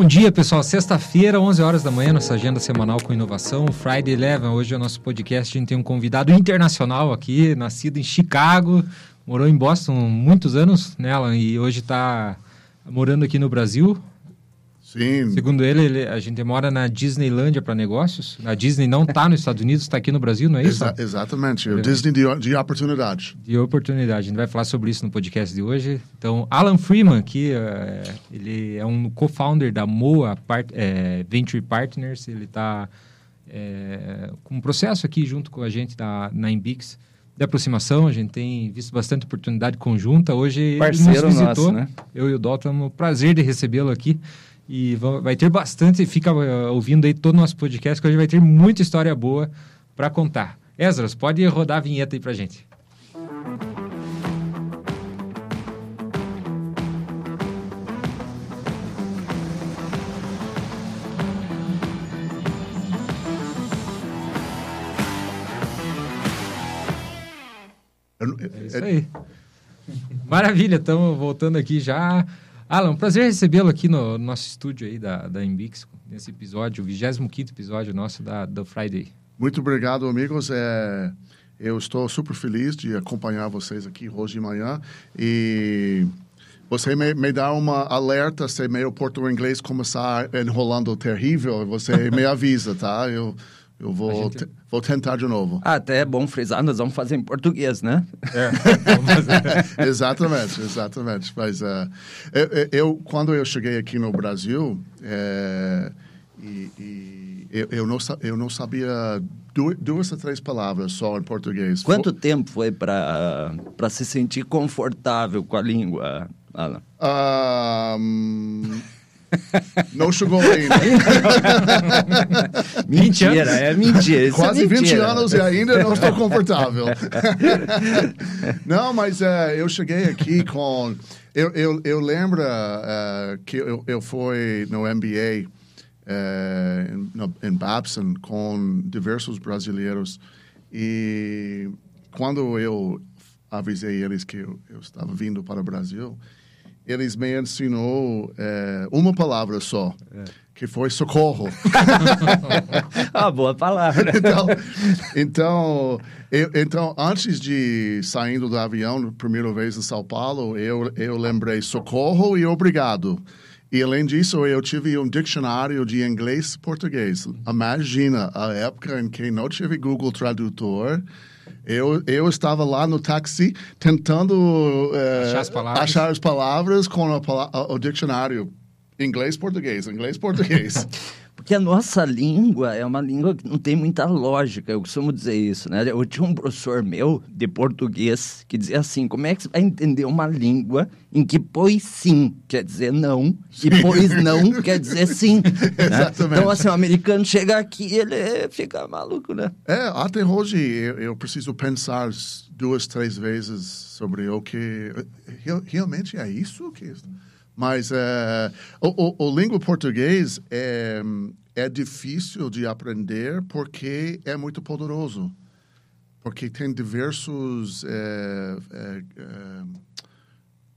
Bom dia, pessoal. Sexta-feira, 11 horas da manhã, nossa agenda semanal com inovação. Friday Eleven, hoje é o nosso podcast. A gente tem um convidado internacional aqui, nascido em Chicago, morou em Boston muitos anos, Alan? E hoje está morando aqui no Brasil. Sim. Segundo ele, ele a gente mora na Disneylândia para negócios. A Disney não está nos Estados Unidos, está aqui no Brasil, não é isso? Exa exatamente. O é. Disney de, de oportunidade. De oportunidade. A gente vai falar sobre isso no podcast de hoje. Então, Alan Freeman, que é, ele é um co-founder da Moa Part, é, Venture Partners. Ele está é, com um processo aqui junto com a gente da, na Imbix de aproximação, a gente tem visto bastante oportunidade conjunta. Hoje Parceiro ele nos visitou, nosso, né? eu e o Dó temos o prazer de recebê-lo aqui. E vai ter bastante, fica uh, ouvindo aí todo o nosso podcast, que hoje vai ter muita história boa para contar. Esdras, pode rodar a vinheta aí para gente. É isso aí. Maravilha, estamos voltando aqui já. Alan, prazer recebê-lo aqui no, no, nosso estúdio aí da, da Imbix, nesse episódio, o 25 episódio nosso da, da Friday. Muito obrigado, amigos. É, eu estou super feliz de acompanhar vocês aqui hoje de manhã e você me, me dá uma alerta se meu português começar enrolando terrível, você me avisa, tá? Eu eu vou, gente... te, vou tentar de novo. Ah, até é bom frisar, nós vamos fazer em português, né? É, exatamente, exatamente. Mas uh, eu, eu, quando eu cheguei aqui no Brasil, é, e, e eu, eu, não, eu não sabia duas, duas ou três palavras só em português. Quanto foi... tempo foi para se sentir confortável com a língua, Alan? Um... Não chegou ainda. mentira, é mentira. É Quase é mentira. 20 anos e ainda não estou confortável. não, mas é, eu cheguei aqui com. Eu, eu, eu lembro uh, que eu, eu fui no MBA uh, em, em Babson com diversos brasileiros e quando eu avisei eles que eu, eu estava vindo para o Brasil, eles me ensinou é, uma palavra só, é. que foi socorro. ah, boa palavra. então, então, eu, então, antes de saindo do avião, primeira vez em São Paulo, eu, eu lembrei socorro e obrigado. E além disso, eu tive um dicionário de inglês e português. Imagina a época em que não tive Google Tradutor eu, eu estava lá no táxi tentando é, achar, as palavras. achar as palavras com a, o dicionário inglês-português, inglês-português. Porque a nossa língua é uma língua que não tem muita lógica, eu costumo dizer isso, né? Eu tinha um professor meu de português que dizia assim: como é que você vai entender uma língua em que pois sim quer dizer não e pois não quer dizer sim? né? Então, assim, o americano chega aqui ele fica maluco, né? É, até hoje eu, eu preciso pensar duas, três vezes sobre o que. Realmente é isso que. Mas é, o, o, o língua português é, é difícil de aprender porque é muito poderoso. Porque tem diversos é, é, é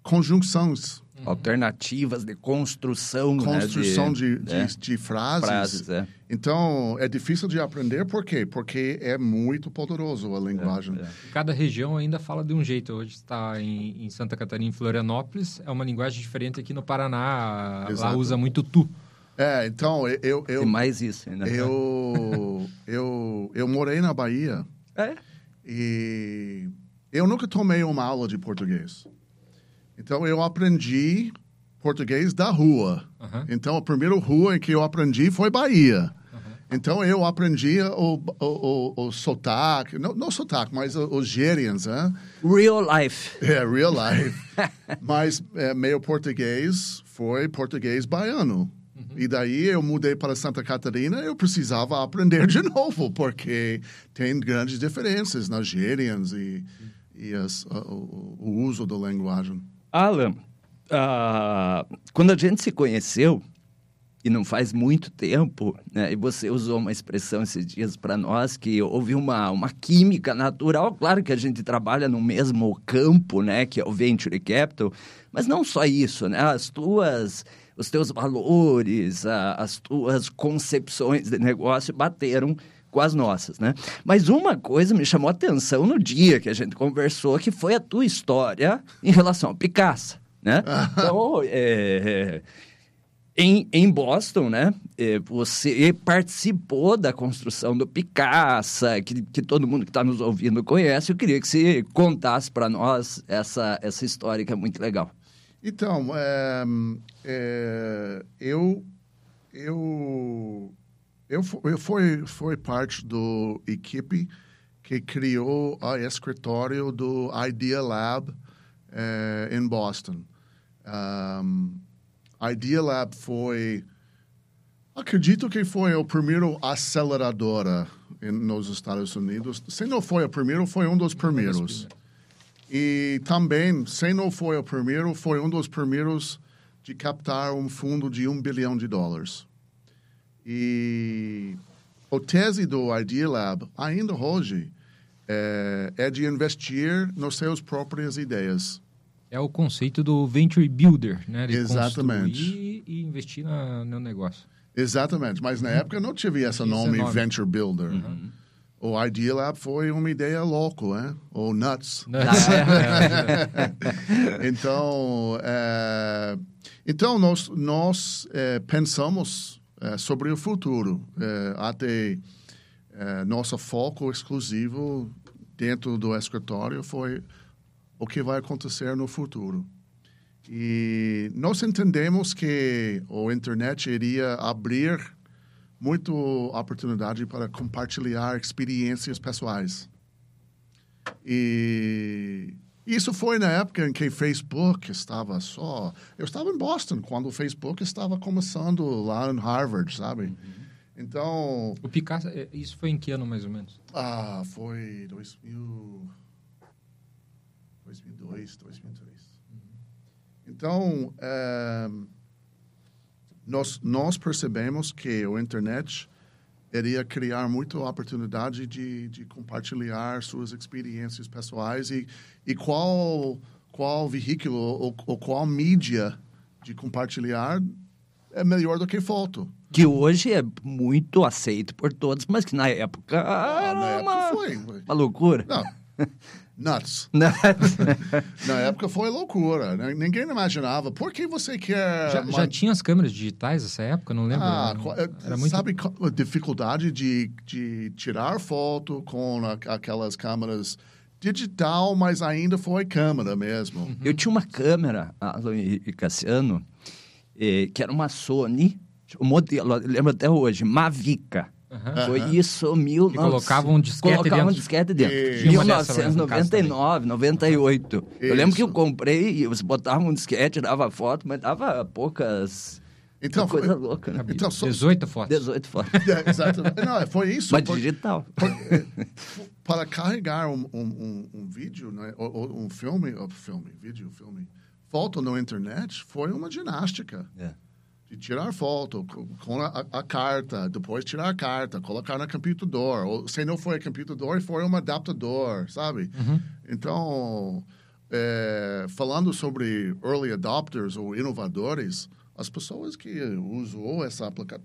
conjunções Uhum. alternativas de construção. Construção né, de, de, de, de, frases. frases é. Então, é difícil de aprender, por quê? Porque é muito poderoso a linguagem. É, é. Cada região ainda fala de um jeito. Hoje está em, em, Santa Catarina, em Florianópolis, é uma linguagem diferente aqui no Paraná. Exato. Lá usa muito tu. É, então, eu... eu Tem mais isso ainda. Eu, eu, eu morei na Bahia. É? E eu nunca tomei uma aula de português. Então eu aprendi português da rua. Uhum. Então a primeira rua em que eu aprendi foi Bahia. Uhum. Então eu aprendi o, o, o, o sotaque, não, não sotaque, mas os gêrians, né? Real life. É, real life. mas é, meu português foi português baiano. Uhum. E daí eu mudei para Santa Catarina, eu precisava aprender de novo, porque tem grandes diferenças nas gírias e, e as, o, o uso da linguagem. Alan, uh, quando a gente se conheceu, e não faz muito tempo, né, e você usou uma expressão esses dias para nós, que houve uma, uma química natural. Claro que a gente trabalha no mesmo campo, né, que é o Venture Capital, mas não só isso, né, as tuas os teus valores, a, as tuas concepções de negócio bateram com as nossas, né? Mas uma coisa me chamou a atenção no dia que a gente conversou, que foi a tua história em relação ao Picasso, né? Então, é, em, em Boston, né? é, Você participou da construção do Picasso, que, que todo mundo que está nos ouvindo conhece. Eu queria que você contasse para nós essa, essa história que é muito legal. Então, é, é, eu, eu, eu, eu fui, fui parte do equipe que criou o escritório do Idea Lab é, em Boston. Um, Idea Lab foi, acredito que foi o primeiro aceleradora nos Estados Unidos. Se não foi o primeiro, foi um dos primeiros. E também, se não foi o primeiro, foi um dos primeiros de captar um fundo de um bilhão de dólares. E a tese do Idea Lab, ainda hoje, é, é de investir nas suas próprias ideias. É o conceito do venture builder, né? De Exatamente. e investir na, no negócio. Exatamente, mas na época não tive esse esse nome, nome. Venture Builder. O Idea Lab foi uma ideia louco, né? Ou nuts. Né? então, é, então nós, nós é, pensamos é, sobre o futuro. Até nosso foco exclusivo dentro do escritório foi o que vai acontecer no futuro. E nós entendemos que a internet iria abrir muito oportunidade para compartilhar experiências pessoais. E isso foi na época em que Facebook estava só. Eu estava em Boston quando o Facebook estava começando lá em Harvard, sabe? Então, O Picasso, é, isso foi em que ano mais ou menos? ah, foi 2000, 2002, 2003. Então, eh, nós, nós percebemos que a internet iria criar muita oportunidade de, de compartilhar suas experiências pessoais e, e qual, qual veículo ou, ou qual mídia de compartilhar é melhor do que foto. Que hoje é muito aceito por todos, mas que na época Ah, era na época uma, foi. uma loucura. Não, nuts. Né? Na época foi loucura. né? Ninguém imaginava. Por que você quer. Já, já tinha as câmeras digitais nessa época? Não lembro. Ah, é, Era muito... sabe a dificuldade de, de tirar foto com a- aquelas câmeras digital, mas ainda foi câmera mesmo. Eu tinha uma câmera, Alan e Cassiano, eh, que era uma Sony, o modelo, lembro até hoje, Mavica. Aham. Foi isso, mil Que colocava um disquete colocava um dentro. disquete dentro. E- casa 1999, 98. Eu lembro que eu Isso. comprei e você botava um disquete, dava foto, mas dava poucas... Então, coisa foi- louca, né? Então, só- 18 fotos. 18 fotos. É, exatamente. Não, foi isso. Mas por- digital. por- é, para carregar um, um, um, um vídeo, né, ou um filme, ou filme, vídeo, filme, foto na internet, foi uma ginástica. É. de tirar foto co- com a, a- carta, depois tirar a carta, colocar no computador. Ou se não foi computador, foi um adaptador, sabe? Então, é, falando sobre early adopters ou inovadores, as pessoas que usou essa aplica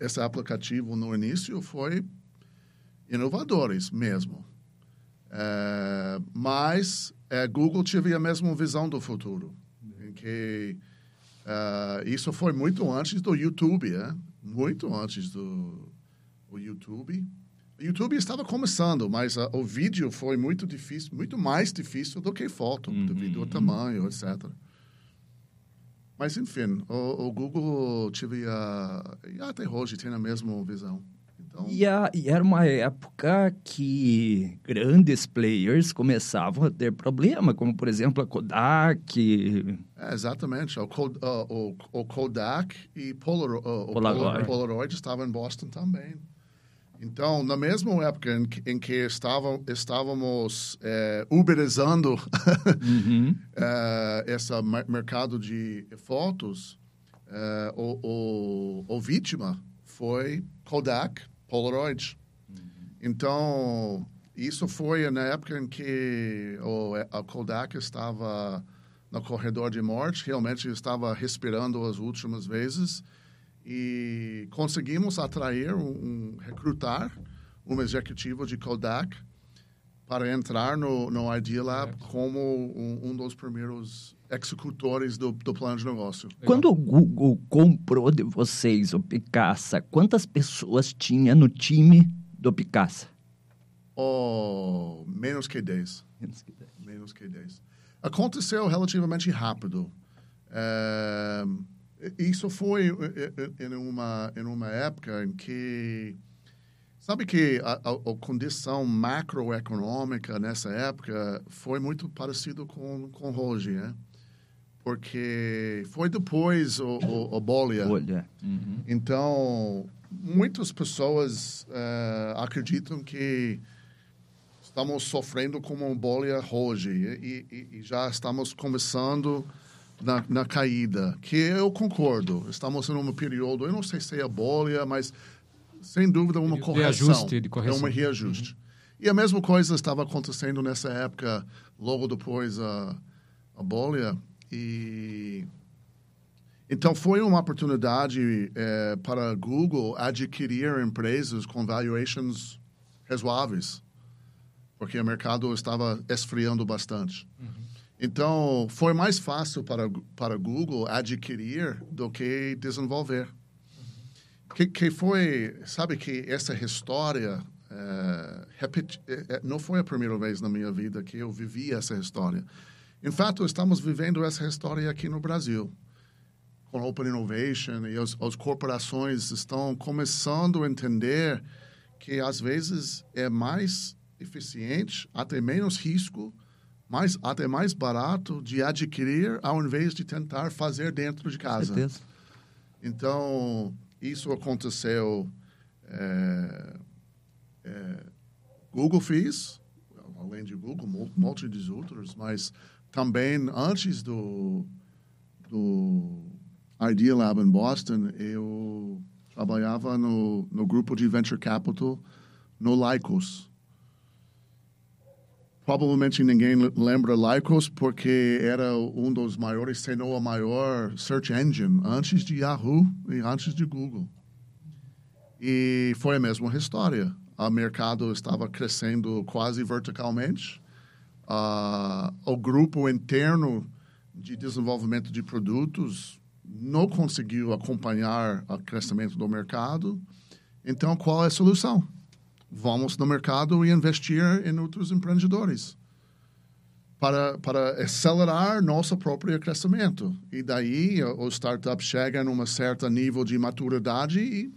esse aplicativo no início foi inovadores mesmo. É, mas é, Google teve a mesma visão do futuro, em que ah, isso foi muito antes do YouTube, é? Muito antes do o YouTube. O YouTube estava começando, mas ah, o vídeo foi muito difícil, muito mais difícil do que foto, devido ao tamanho, etc. Mas, enfim, o, o Google tive a... Até hoje tem a mesma visão. Então, E, a- e era uma época que grandes players começavam a ter problema, como por exemplo a Kodak. é, exatamente. O, Kod- ah, o, o Kodak e Polaro- o Polaroid. Polaroid. Estavam em Boston também. Então, na mesma época em que, em que estavam, estávamos eh, uberizando Uhum. eh, esse mer- mercado de fotos, eh, o, o, o vítima foi Kodak, Polaroid. Então, isso foi na época em que o, a Kodak estava no corredor de morte, realmente estava respirando as últimas vezes e conseguimos atrair um recrutar um executivo de Kodak para entrar no, no Idea Lab como um, um dos primeiros executores do, do plano de negócio. Quando o Google comprou de vocês o Picasa, quantas pessoas tinha no time do Picasa? Oh, menos que 10. Menos que 10. Menos que 10. Aconteceu relativamente rápido. É, isso foi em uma, em uma época em que Sabe que a, a, a, condição macroeconômica nessa época foi muito parecido com, com hoje, né? Porque foi depois o, o, o bolha. bolha. Uhum. Então, muitas pessoas uh, acreditam que estamos sofrendo com uma bolha hoje e, e, e já estamos começando na, na, caída, que eu concordo. Estamos em um período, eu não sei se é bolha, mas sem dúvida, uma correção. Reajuste de correção. É um reajuste. Uhum. E a mesma coisa estava acontecendo nessa época, logo depois a, a bolha. E então foi uma oportunidade é, para a Google adquirir empresas com valuations razoáveis, porque o mercado estava esfriando bastante. Uhum. Então foi mais fácil para para Google adquirir do que desenvolver que, que foi, sabe que essa história é, repeti, é, não foi a primeira vez na minha vida que eu vivi essa história. Em fato, estamos vivendo essa história aqui no Brasil. Com Open Innovation e as, as corporações estão começando a entender que às vezes é mais eficiente, até menos risco, mais, até mais barato de adquirir ao invés de tentar fazer dentro de casa. Então, isso aconteceu. É, é, Google fez, além de Google, um monte de outros, mas também antes do, do Idea Lab em Boston, eu trabalhava no, no grupo de Venture Capital no Lycos Provavelmente ninguém lembra Lycos porque era um dos maiores, se não a maior search engine antes de Yahoo e antes de Google. E foi a mesma história. O mercado estava crescendo quase verticalmente. Uh, o grupo interno de desenvolvimento de produtos não conseguiu acompanhar o crescimento do mercado. Então, qual é a solução? Vamos no mercado e investir em outros empreendedores para, para acelerar nosso próprio crescimento. E daí o startup chega num certo nível de maturidade e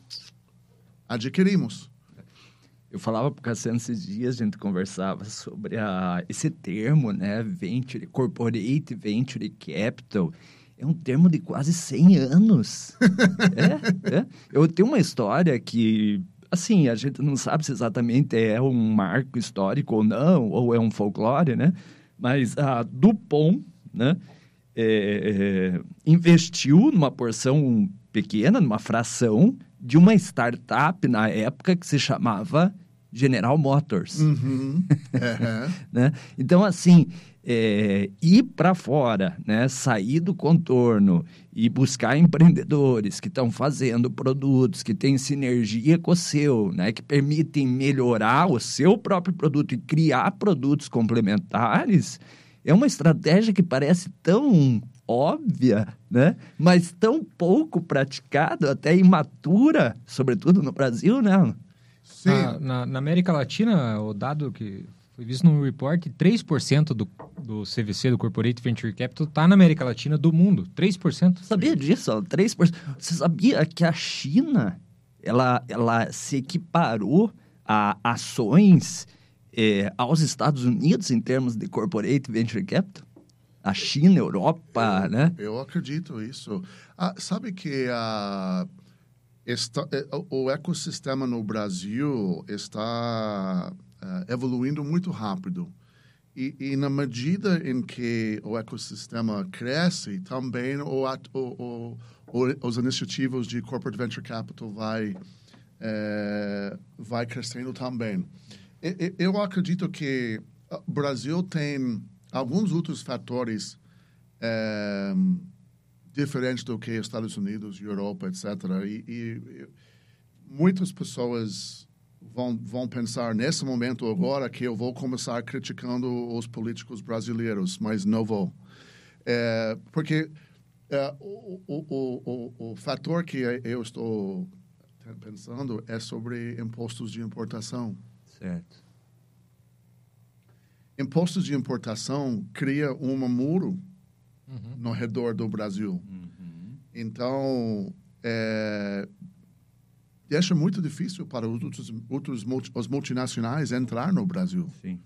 adquirimos. Eu falava para o Cassiano esses dias, a gente conversava sobre a, esse termo, né? Venture, Corporate Venture Capital. É um termo de quase 100 anos. é, é. Eu tenho uma história que assim, a gente não sabe se exatamente é um marco histórico ou não, ou é um folclore, né? Mas a Dupont, né, é, é, investiu numa porção pequena, numa fração, de uma startup na época que se chamava General Motors. Uhum. Uhum. né? Então, assim, é, ir para fora, né? sair do contorno e buscar empreendedores que estão fazendo produtos que têm sinergia com o seu, né? que permitem melhorar o seu próprio produto e criar produtos complementares, é uma estratégia que parece tão óbvia, né? mas tão pouco praticada, até imatura, sobretudo no Brasil, né? Sim. Na, na, na América Latina, o dado que foi visto no report, 3% do, do CVC, do Corporate Venture Capital, está na América Latina do mundo. 3%. Sabia disso? 3%. Você sabia que a China, ela, ela se equiparou a ações é, aos Estados Unidos em termos de Corporate Venture Capital? A China, a Europa, eu, né? Eu acredito isso. Ah, sabe que a... Está, é, o ecossistema no Brasil está uh, evoluindo muito rápido. E, e, na medida em que o ecossistema cresce, também o, o, o, os iniciativos de corporate venture capital vai é, vai crescendo também. E, eu acredito que o Brasil tem alguns outros fatores é, diferente do que Estados Unidos, Europa, etc. E, e muitas pessoas vão, vão pensar nesse momento agora que eu vou começar criticando os políticos brasileiros, mas não vou. É, porque é, o, o, o, o, fator que eu estou pensando é sobre impostos de importação. Certo. Impostos de importação cria um muro uhum. no redor do Brasil. Uhum. Então, é, deixa muito difícil para os outros, outros os multinacionais entrar no Brasil. Sim.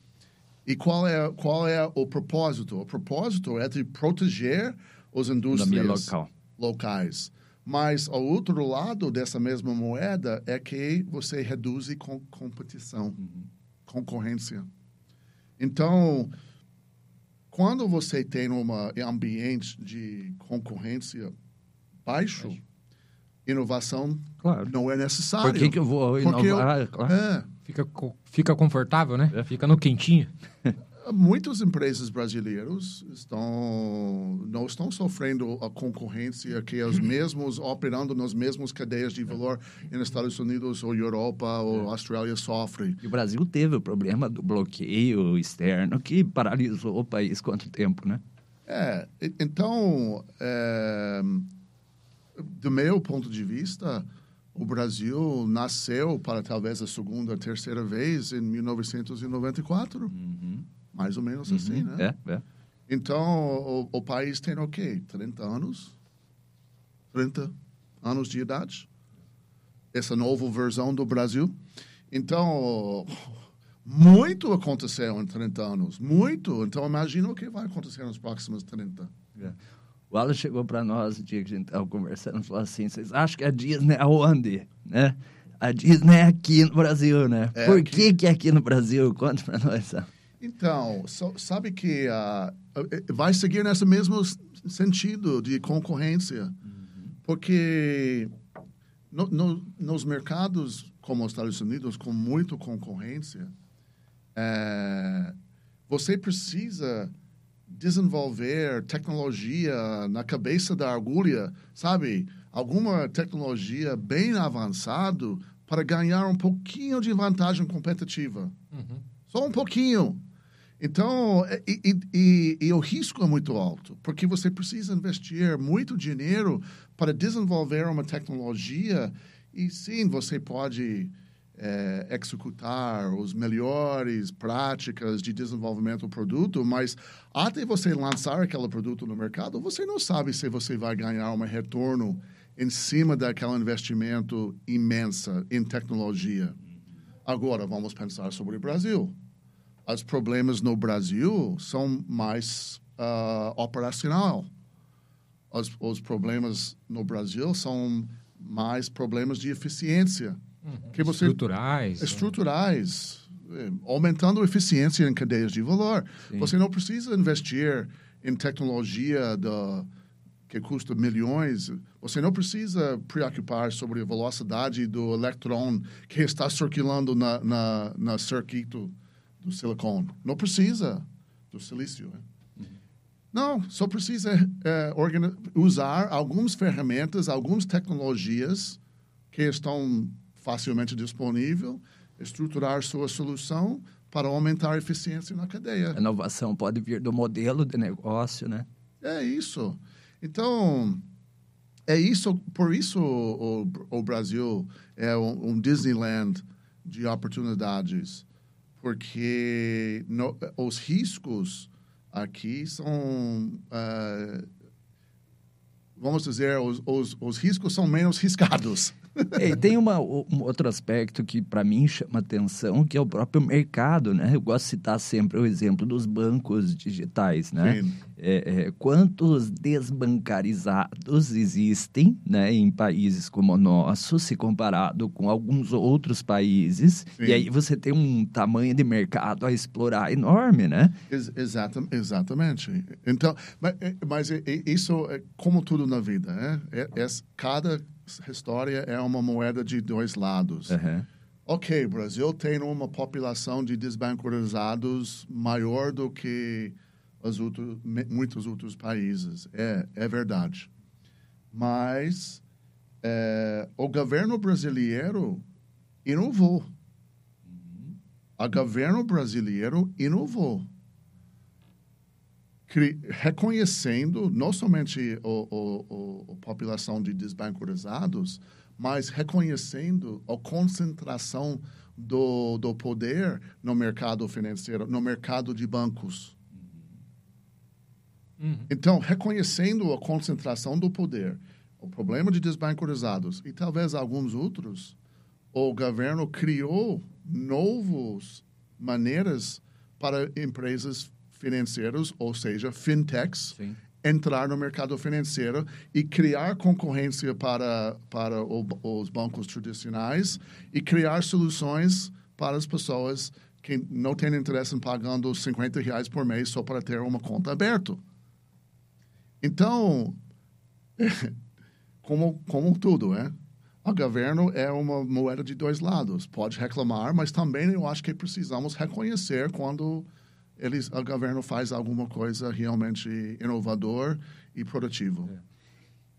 E qual é qual é o propósito? O propósito é de proteger as indústrias local. locais. Mas o outro lado dessa mesma moeda é que você reduz com competição, uhum. concorrência. Então, quando você tem um ambiente de concorrência baixo, baixo inovação claro. não é necessário. Por que, que eu vou inovar? Eu, claro. é. fica, fica confortável, né? É. Fica no quentinho. Muitas empresas brasileiras estão não estão sofrendo a concorrência que os mesmos operando nas mesmas cadeias de valor nos Estados Unidos ou Europa ou é. Austrália sofrem. E o Brasil teve o problema do bloqueio externo que paralisou o país quanto tempo, né? É, então é, do meu ponto de vista, o Brasil nasceu para talvez a segunda, terceira vez em 1994. Uhum. Mais ou menos uhum. assim, né? É, é. Então, o, o, país tem o quê? 30 anos? 30 anos de idade? Essa nova versão do Brasil. Então, muito aconteceu em 30 anos. Muito. Então, imagina o que vai acontecer nos próximos 30. É. O Alan chegou para nós, o dia que a gente estava conversando, falou assim: vocês acham que a Disney é onde? Né? A Disney é aqui no Brasil, né? É Por que, que é aqui no Brasil? Conta para nós. Então, so, sabe que uh, vai seguir nesse mesmo sentido de concorrência. Uhum. Porque no, no, nos mercados como os Estados Unidos, com muita concorrência, é, você precisa desenvolver tecnologia na cabeça da agulha, sabe? Alguma tecnologia bem avançada para ganhar um pouquinho de vantagem competitiva. Uhum. Só um pouquinho. Então, e, e, e, e, o risco é muito alto, porque você precisa investir muito dinheiro para desenvolver uma tecnologia e sim, você pode é, executar os melhores práticas de desenvolvimento do produto, mas até você lançar aquele produto no mercado, você não sabe se você vai ganhar um retorno em cima daquele investimento imensa em tecnologia. Agora, vamos pensar sobre o Brasil. Os problemas no Brasil são mais uh, operacional. Os, os problemas no Brasil são mais problemas de eficiência. Que você, estruturais. Né? Estruturais. É, aumentando a eficiência em cadeias de valor. Sim. Você não precisa investir em tecnologia da, que custa milhões. Você não precisa preocupar sobre a velocidade do elétron que está circulando na, na, na circuito do silicone. Não precisa do silício. Né? Uhum. Não, só precisa é, usar algumas ferramentas, algumas tecnologias que estão facilmente disponível, estruturar sua solução para aumentar a eficiência na cadeia. A inovação pode vir do modelo de negócio, né? É isso. Então, é isso, por isso o, o Brasil é um, um, Disneyland de oportunidades, porque no, os riscos aqui são uh, vamos dizer, os, os, os riscos são menos riscados. E tem uma, um outro aspecto que para mim chama atenção, que é o próprio mercado, né? Eu gosto de citar sempre o exemplo dos bancos digitais, né? É, é, quantos desbancarizados existem né, em países como o nosso, se comparado com alguns outros países, Sim. e aí você tem um tamanho de mercado a explorar enorme, né? Ex exatamente. Então, mas, mas isso é como tudo na vida, né? É, é, cada história é uma moeda de dois lados. Uhum. Ok, Brasil tem uma população de desbancarizados maior do que os outros, muitos outros países. É, é verdade. Mas é, o governo brasileiro inovou. O governo brasileiro inovou. Reconhecendo não somente a população de desbancarizados, mas reconhecendo a concentração do, do poder no mercado financeiro, no mercado de bancos. Uhum. Então, reconhecendo a concentração do poder, o problema de desbancarizados e talvez alguns outros, o governo criou novas maneiras para empresas financeiras, ou seja, fintechs, Sim. entrar no mercado financeiro e criar concorrência para, para o, os bancos tradicionais e criar soluções para as pessoas que não têm interesse em pagando 50 reais por mês só para ter uma conta aberta. Então, como, como tudo, né? O governo é uma moeda de dois lados. Pode reclamar, mas também eu acho que precisamos reconhecer quando eles, o governo faz alguma coisa realmente inovador e produtivo. É.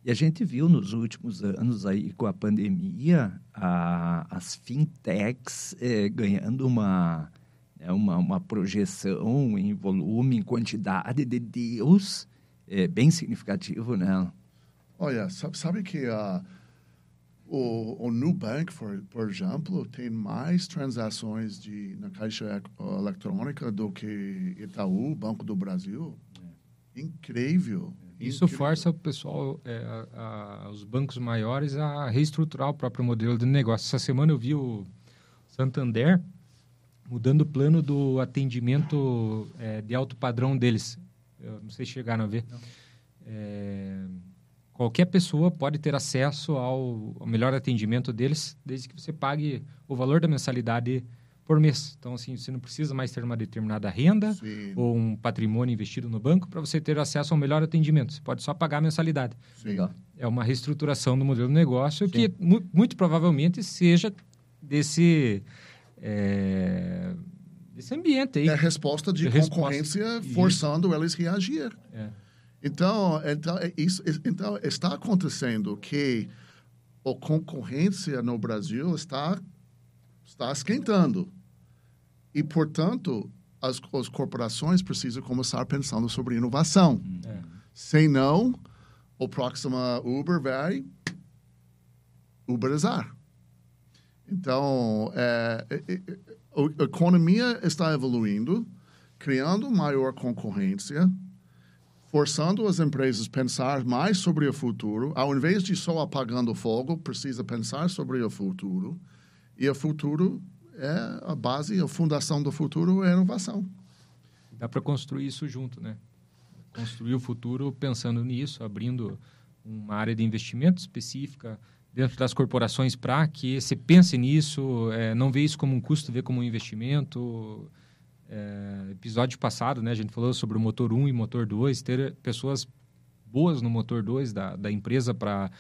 E a gente viu nos últimos anos aí com a pandemia a, as fintechs é, ganhando uma, né, uma, uma projeção em volume, em quantidade de deals é, bem significativo, né? Olha, sabe que uh, o, o Nubank, por, por exemplo, tem mais transações de, na caixa eletrônica do que Itaú, Banco do Brasil. É. Incrível. Isso Incrível. força o pessoal, é, a, a, os bancos maiores, a reestruturar o próprio modelo de negócio. Essa semana eu vi o Santander mudando o plano do atendimento é, de alto padrão deles. Eu não sei se chegaram a ver. É, qualquer pessoa pode ter acesso ao, ao, melhor atendimento deles, desde que você pague o valor da mensalidade por mês. Então, assim, você não precisa mais ter uma determinada renda Sim. ou um patrimônio investido no banco para você ter acesso ao melhor atendimento. Você pode só pagar a mensalidade. Sim. É uma reestruturação do modelo de negócio Sim. que mu muito provavelmente seja desse... É esse ambiente aí. É a resposta de, de concorrência resposta. forçando eles a reagir. É. Então, então, é isso, então, está acontecendo que a concorrência no Brasil está, está esquentando. E, portanto, as, as corporações precisam começar pensando sobre inovação. É. Senão, o próximo Uber vai uberizar. Então, é, é, é a economia está evoluindo, criando maior concorrência, forçando as empresas a pensar mais sobre o futuro. Ao invés de só apagando fogo, precisa pensar sobre o futuro. E o futuro é a base, a fundação do futuro é a inovação. Dá para construir isso junto, né? Construir o futuro pensando nisso, abrindo uma área de investimento específica, dentro das corporações para que você pense nisso, é, não vê isso como um custo, vê como um investimento. É, episódio passado, né, a gente falou sobre o motor 1 e motor 2, ter pessoas boas no motor 2 da, da empresa para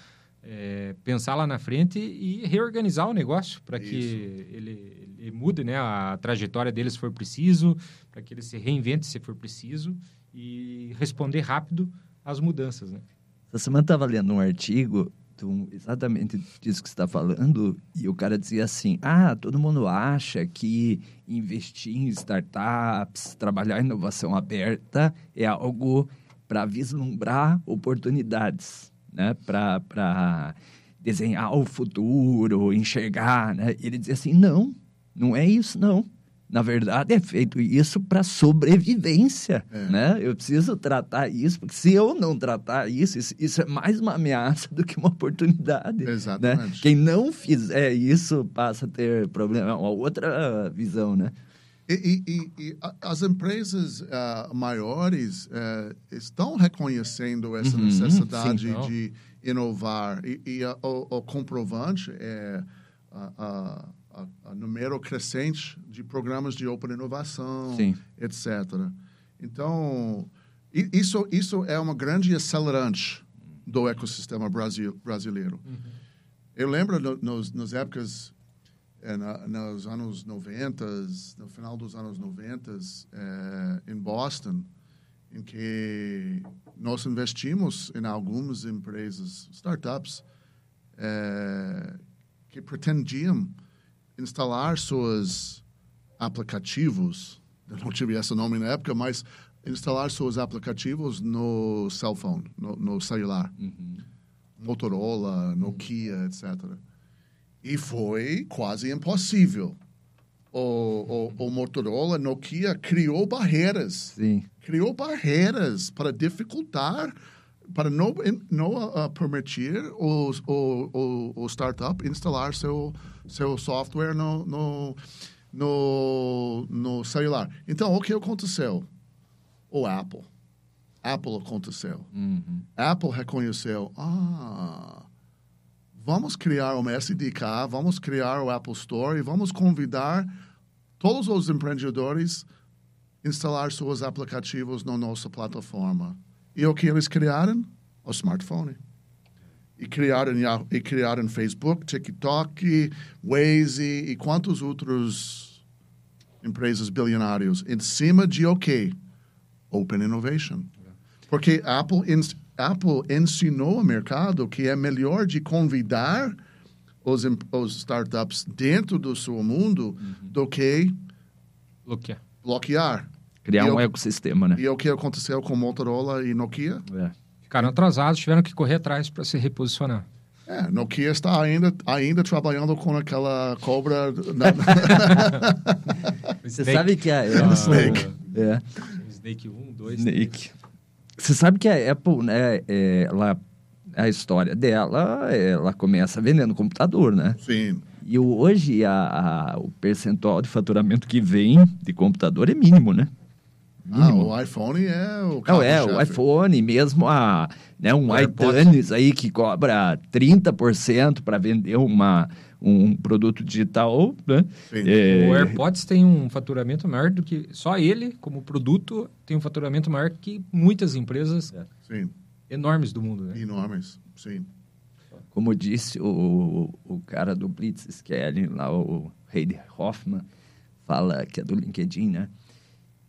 é, pensar lá na frente e reorganizar o negócio para que ele, ele, mude né, a trajetória dele se for preciso, para que ele se reinvente se for preciso e responder rápido às mudanças. Né? Essa semana estava lendo um artigo então, exatamente disso que você está falando, e o cara dizia assim: ah, todo mundo acha que investir em startups, trabalhar inovação aberta é algo para vislumbrar oportunidades, né? para desenhar o futuro, enxergar. Né? Ele dizia assim: não, não é isso, não. Na verdade, é feito isso para sobrevivência, é. né? Eu preciso tratar isso, porque se eu não tratar isso, isso, isso, é mais uma ameaça do que uma oportunidade. Né? Exatamente. Né? Quem não fizer isso passa a ter problema, uma outra visão, né? E, e, e as empresas uh, maiores uh, estão reconhecendo essa uhum, necessidade sim, de inovar. E, e uh, o, o, comprovante é uh, a, a número crescente de programas de open inovação, Sim. etc. Então, isso, isso é uma grande acelerante do ecossistema Brasil, brasileiro. Uhum. Eu lembro no, nos, nas épocas, é, na, nos anos 90, no final dos anos 90, é, em Boston, em que nós investimos em algumas empresas, startups, é, que pretendiam instalar seus aplicativos, eu não tive esse nome na época, mas instalar seus aplicativos no cell phone, no, no celular. Uhum. Motorola, Nokia, etc. E foi quase impossível. O, o, o Motorola, Nokia criou barreiras. Sim. Criou barreiras para dificultar, para não, não uh, permitir os, o, o, o startup instalar seu, seu software no, no, no, no celular. Então, o que aconteceu? O Apple. Apple aconteceu. Uhum. Apple reconheceu, ah, vamos criar uma SDK, vamos criar o Apple Store e vamos convidar todos os empreendedores a instalar seus aplicativos na nossa plataforma. E o que eles criaram? O smartphone. E criaram, e criaram Facebook, TikTok, Waze e quantos outros empresas bilionários em cima de o quê? Open Innovation. Porque Apple, Apple ensinou ao mercado que é melhor de convidar os, os startups dentro do seu mundo uhum. do que bloquear. bloquear. Criar e um o, ecossistema, né? E o que aconteceu com Motorola e Nokia? É. Ficaram atrasados, tiveram que correr atrás para se reposicionar. É, Nokia está ainda, ainda trabalhando com aquela cobra. Na... Você sabe que a Apple. Snake. É. Snake 1, 2, Snake. Você sabe que a Apple, né, é, ela, a história dela, ela começa vendendo computador, né? Sim. E hoje a, a, o percentual de faturamento que vem de computador é mínimo, né? Mínimo. Ah, o iPhone é o Não, é, o iPhone, mesmo a, né, um iTunes aí que cobra 30% para vender uma, um produto digital, né? É... O AirPods tem um faturamento maior do que... Só ele, como produto, tem um faturamento maior que muitas empresas sim. enormes do mundo, né? Enormes, sim. Como disse o, o cara do Blitz Scaling, lá o Heidi Hoffman, fala que é do LinkedIn, né?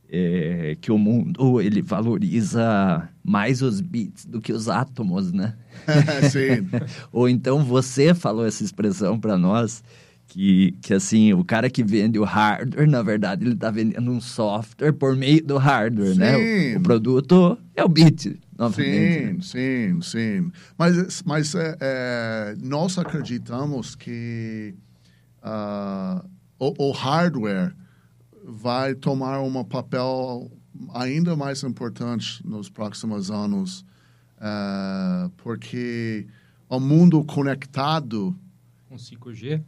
É, que o mundo ele valoriza mais os bits do que os átomos, né? Sim. Ou então você falou essa expressão para nós que, que assim o cara que vende o hardware na verdade ele está vendendo um software por meio do hardware, sim. né? O, o, produto é o bit. Sim, né? sim, sim. Mas, mas é, é, nós acreditamos que uh, o, o hardware vai tomar um papel ainda mais importante nos próximos anos, uh, porque o mundo conectado com 5G,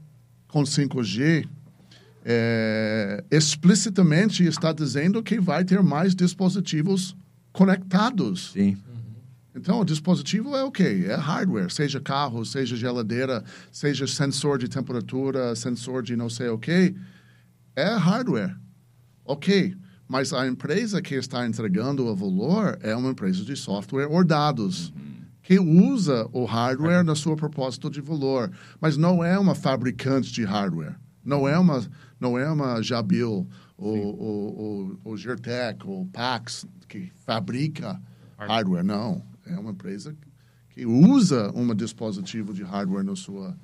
com 5G é, explicitamente está dizendo que vai ter mais dispositivos conectados. Sim. Então, o dispositivo é o quê? É hardware, seja carro, seja geladeira, seja sensor de temperatura, sensor de não sei o quê. É hardware. Ok, mas a empresa que está entregando o valor é uma empresa de software ou dados. Uhum. Que usa o hardware no seu propósito de valor, mas não é uma fabricante de hardware, não é uma, não é uma Jabil, ou, ou, ou, Gertec, ou Pax, que fabrica hardware, não. É uma empresa que usa um dispositivo de hardware no sua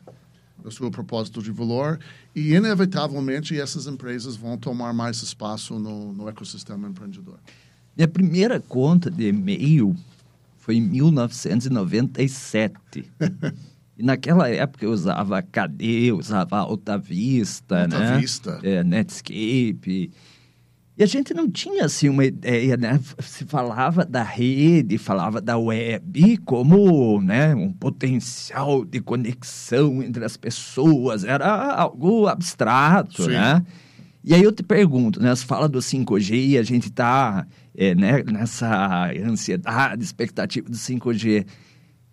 o seu propósito de valor e, inevitavelmente, essas empresas vão tomar mais espaço no, no ecossistema empreendedor. Minha primeira conta de e-mail foi em 1997. e naquela época eu usava KD, usava Alta Vista, Alta né? Vista. É, Netscape. E a gente não tinha assim uma ideia, né? Se falava da rede, falava da web como, né, um potencial de conexão entre as pessoas, era algo abstrato, Sim. né? E aí eu te pergunto, né? Você fala do 5G e a gente está é, né, nessa ansiedade, expectativa do 5G.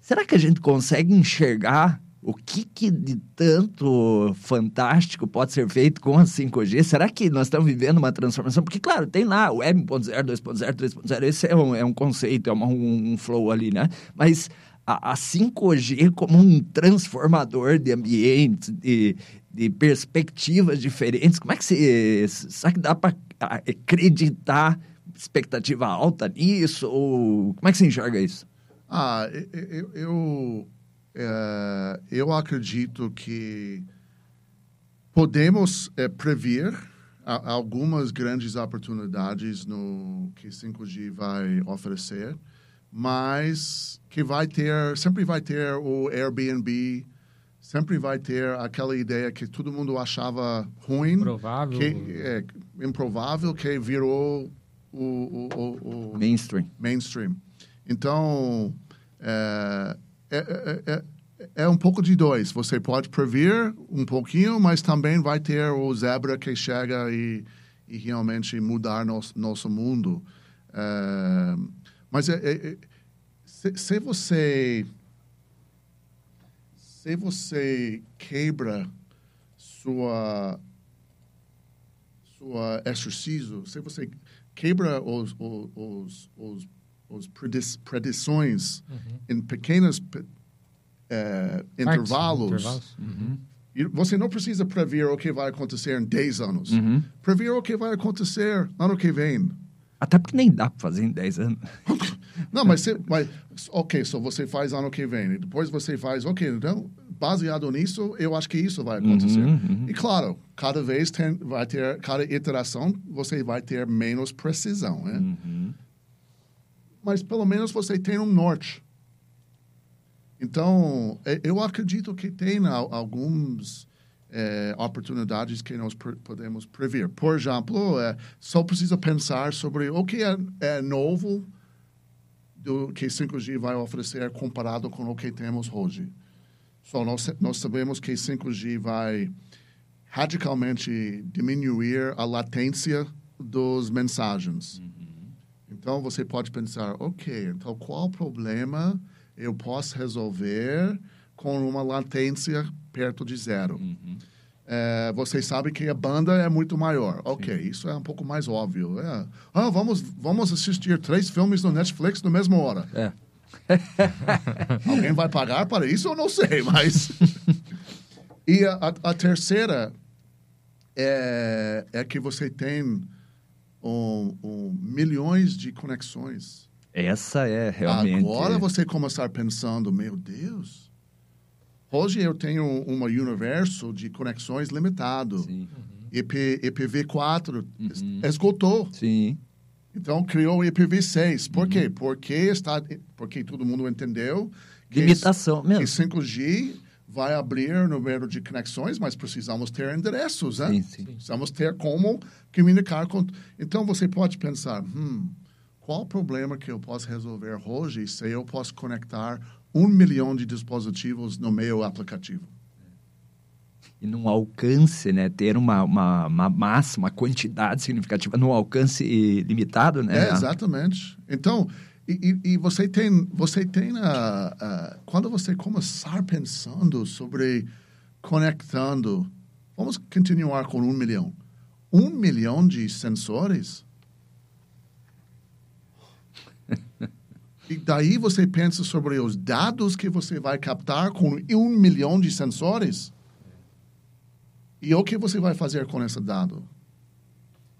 Será que a gente consegue enxergar o que, que, de tanto fantástico pode ser feito com a 5G? Será que nós estamos vivendo uma transformação? Porque, claro, tem lá o Web 1.0, 2.0, 3.0, esse é um, é um conceito, é uma, um, um, flow ali, né? Mas a, a 5G como um transformador de ambientes, de, de perspectivas diferentes, como é que você... Será que dá para acreditar expectativa alta nisso? Ou como é que você enxerga isso? Ah, eu, eu, é, eu acredito que podemos é, prever algumas grandes oportunidades no que 5G vai oferecer, mas que vai ter, sempre vai ter o Airbnb, sempre vai ter aquela ideia que todo mundo achava ruim, improvável, que, é, improvável, que virou o, o, o, o mainstream. mainstream. Então, é, é, é, é é um pouco de dois. Você pode prever um pouquinho, mas também vai ter o zebra que chega e, e realmente mudar nosso, nosso mundo. É, mas é, é, é, se, se, você se você quebra sua sua exercício, se você quebra os os, os, os, os predições uhum. em pequenas é, intervalos. intervalos. Uhum. E você não precisa prever o que vai acontecer em 10 anos. Uhum. Prever o que vai acontecer ano que vem. Até porque nem dá para fazer em 10 anos. não, mas, você, mas ok, só so você faz ano que vem. E depois você faz, ok, então, baseado nisso, eu acho que isso vai acontecer. Uhum, uhum. E claro, cada vez tem, vai ter, cada iteração, você vai ter menos precisão, né? Uhum. Mas pelo menos você tem um norte. Então, é, eu acredito que tem algumas é, oportunidades que nós podemos prever. Por exemplo, é, só precisa pensar sobre o que é, é novo do que 5G vai oferecer comparado com o que temos hoje. Só nós, nós sabemos que 5G vai radicalmente diminuir a latência dos mensagens. Uhum. Então, você pode pensar, ok, então qual problema eu posso resolver com uma latência perto de zero. Uhum. É, vocês sabem que a banda é muito maior. Ok, Sim. isso é um pouco mais óbvio. É. Ah, vamos, vamos assistir três filmes no Netflix na mesma hora. É. Alguém vai pagar para isso? Eu não sei, mas... e a, a, terceira é, é que você tem um, um, milhões de conexões essa é realmente. Agora você começar pensando, meu Deus. Hoje eu tenho um universo de conexões limitado. Sim. Uhum. IP, IPv4 uhum. esgotou. Sim. Então criou o IPv6. Por uhum. quê? Porque está, porque todo mundo entendeu que limitação mesmo. Que 5G vai abrir o número de conexões, mas precisamos ter endereços, né? Sim, sim. Precisamos ter como comunicar com. Então você pode pensar, hum, qual o problema que eu posso resolver hoje se eu posso conectar um milhão de dispositivos no meu aplicativo? E num alcance, né? Ter uma, uma, uma massa, uma quantidade significativa num alcance limitado, né? É, exatamente. Então, e, e, você tem, você tem a, a, quando você começar pensando sobre conectando, vamos continuar com um milhão. Um milhão de sensores E daí você pensa sobre os dados que você vai captar com um milhão de sensores. E o que você vai fazer com esse dado?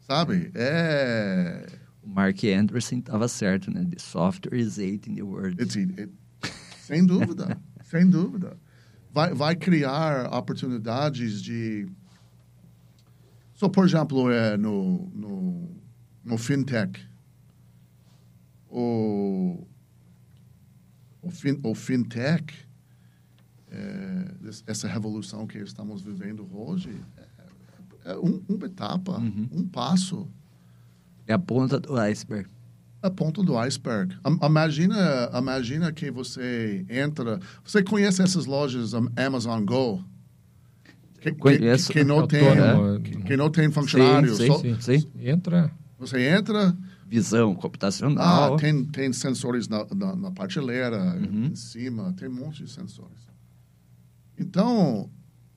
Sabe? É... O Mark Anderson estava certo, né? The software is eating the world. It's, it, sem dúvida, sem dúvida. Vai, vai criar oportunidades de... So, por exemplo, é, no, no, no fintech, o, o, fin, o fintech, é, essa revolução que estamos vivendo hoje, é, é um, uma etapa, uhum. um passo. É a ponta do iceberg. A ponta do iceberg. Imagina, imagina que você entra. Você conhece essas lojas Amazon Go? Que, Conheço. Que, que não tem, que, que, não tem funcionário. Sim, sim, sim, sim. Entra. Você entra, visão computacional. Ah, tem, tem sensores na, na, na prateleira, uhum. em cima, tem um monte de sensores. Então,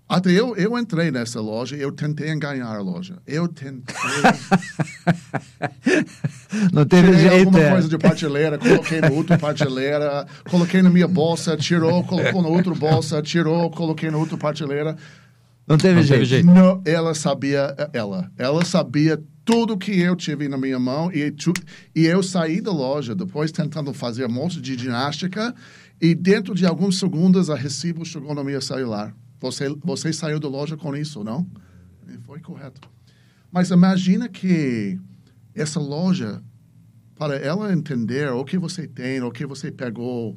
até eu, eu entrei nessa loja e eu tentei enganar a loja. Eu tentei. Não teve Tirei jeito. alguma é. coisa de prateleira, coloquei no outro prateleira, coloquei na minha bolsa, tirou, colocou na outra bolsa, tirou, coloquei na outra prateleira. Não teve Não jeito. Teve jeito. Não, ela sabia, ela, ela sabia tudo que eu tive na minha mão e, tu, e eu saí da loja depois tentando fazer um monte de ginástica e dentro de alguns segundos a recibo chegou no meu celular. Você, você saiu da loja com isso, não? E foi correto. Mas imagina que essa loja, para ela entender o que você tem, o que você pegou,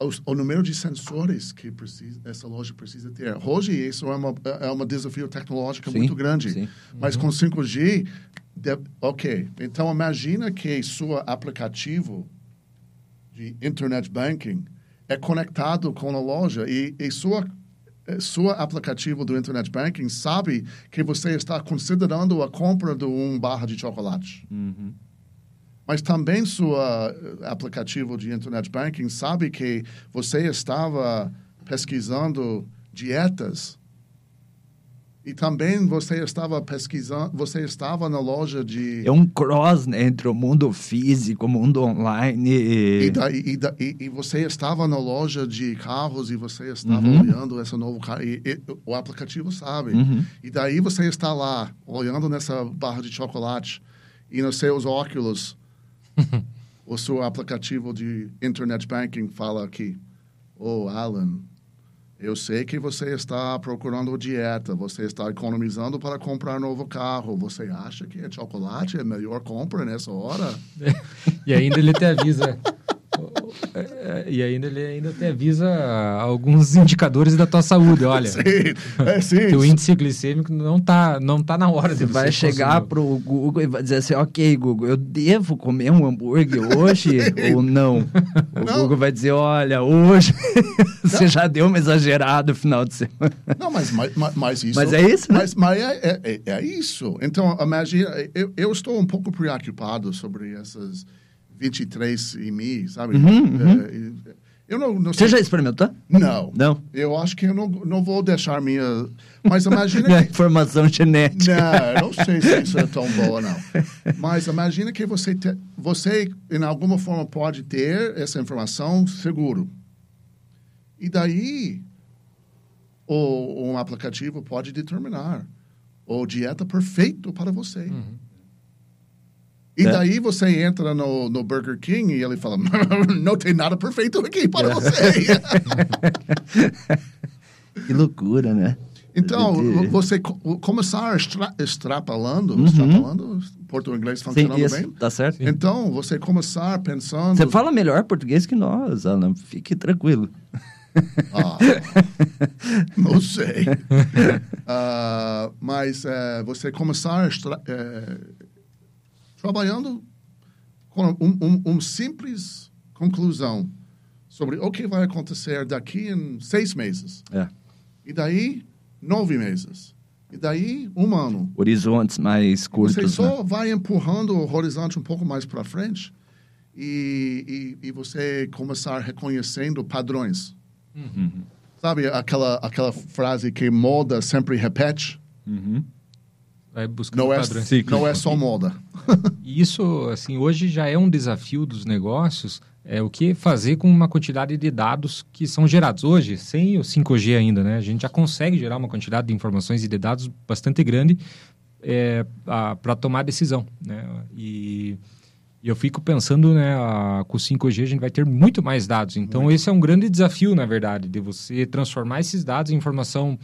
o, o número de sensores que precisa, essa loja precisa ter. Hoje, isso é, uma, é um desafio tecnológico Sim, muito grande. sim. Mas com 5G, de- ok. Então, imagina que seu aplicativo de internet banking é conectado com a loja e, e sua eh, seu aplicativo do internet banking sabe que você está considerando a compra de um barra de chocolate. Mas também seu eh, aplicativo de internet banking sabe que você estava pesquisando dietas e também você estava pesquisando, você estava na loja de É um cross né, entre o mundo físico, o mundo online. E, daí- e da- e- e você estava na loja de carros e você estava Uhum. olhando esse novo carro. E o aplicativo sabe. Uhum. E daí você está lá, olhando nessa barra de chocolate e nos seus óculos, o seu aplicativo de internet banking fala aqui: Oh, Alan, eu sei que você está procurando dieta, você está economizando para comprar novo carro. Você acha que chocolate é a melhor compra nessa hora? E ainda ele te avisa. É, E ainda ele ainda te avisa alguns indicadores da tua saúde. Olha, Sim, é, sim. teu índice glicêmico não tá, não tá na hora de Você você vai chegar consumir. pro Google e vai dizer assim, ok, Google, eu devo comer um hambúrguer hoje ou não? O Não. Google vai dizer, olha, hoje você já deu uma exagerada no final de semana. Não, mas, mas, mas- mas isso... Mas é isso, né? Mas, mas é, é, é- é isso. Então, imagina... Eu, eu estou um pouco preocupado sobre essas 23 em mim, sabe? É, eu não, não Você já experimentou? Não. Não. Eu acho que eu não, não vou deixar minha... Mas imagina Minha que... informação genética. Não, eu não sei se isso é tão boa, não. Mas imagina que você, te, você, em alguma forma, pode ter essa informação seguro. E daí, o, um aplicativo pode determinar o dieta perfeito para você. E É. daí você entra no, no Burger King e ele fala, não tem nada perfeito aqui para você. Que loucura, né? Então, você co- começar extra, extrapolando, extrapolando, português Sim, funcionando isso, bem. tá certo? Então, você começar pensando... Você fala melhor português que nós, Alan. Fique tranquilo. Ah, não sei. Ah, mas eh, você começar extra, eh, trabalhando com um, um, um simples conclusão sobre o que vai acontecer daqui em seis meses. É. E daí, nove meses. E daí, um ano. Horizontes mais curtos, Você né? só vai empurrando o horizonte um pouco mais para frente e, e, e você começar reconhecendo padrões. Sabe aquela, aquela frase que moda sempre repete? Uhum. Vai buscando Não é, padrões. não é só moda. E isso, assim, hoje já é um desafio dos negócios, é o que fazer com uma quantidade de dados que são gerados. Hoje, sem o 5G ainda, né? A gente já consegue gerar uma quantidade de informações e de dados bastante grande para tomar decisão, né? E, e eu fico pensando, né, a- com o 5G a gente vai ter muito mais dados. Então, esse é um grande desafio, na verdade, de você transformar esses dados em informação